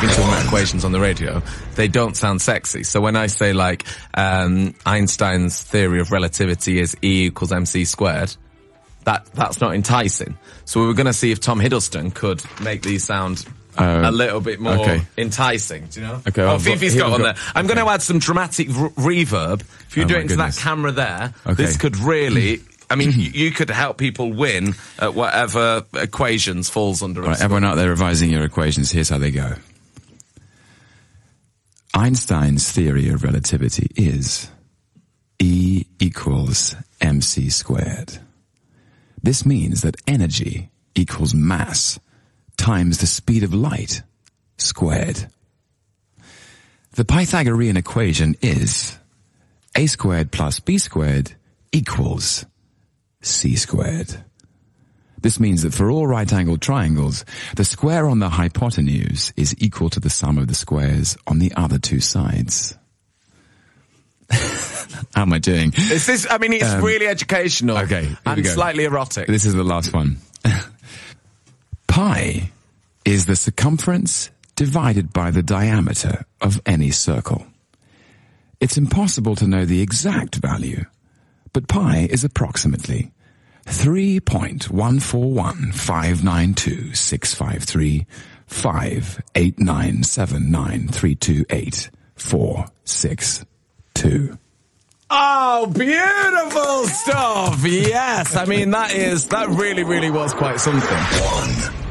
been talking about equations on the radio, they don't sound sexy. So when I say like um, Einstein's theory of relativity is E equals mc squared, that that's not enticing. So we were going to see if Tom Hiddleston could make these sound. Uh, a little bit more okay. enticing, do you know? Okay, Oh, well, Fifi's here got we've on there. I'm going to add some dramatic reverb. If you Oh do it into that camera there, Okay. this could really. I mean, you, you could help people win at whatever equations falls under. Right, everyone out there revising your equations, here's how they go. Einstein's theory of relativity is E equals mc squared. This means that energy equals mass times the speed of light squared. The Pythagorean equation is a squared plus b squared equals c squared. This means that for all right-angled triangles, the square on the hypotenuse is equal to the sum of the squares on the other two sides. How am I doing? Is this? I mean, it's really educational. Um, okay, and slightly erotic. This is the last one. Pi is the circumference divided by the diameter of any circle. It's impossible to know the exact value, but pi is approximately 3.14159265358979328 Oh, beautiful stuff! Yes, I mean that is that really, really was quite something. One.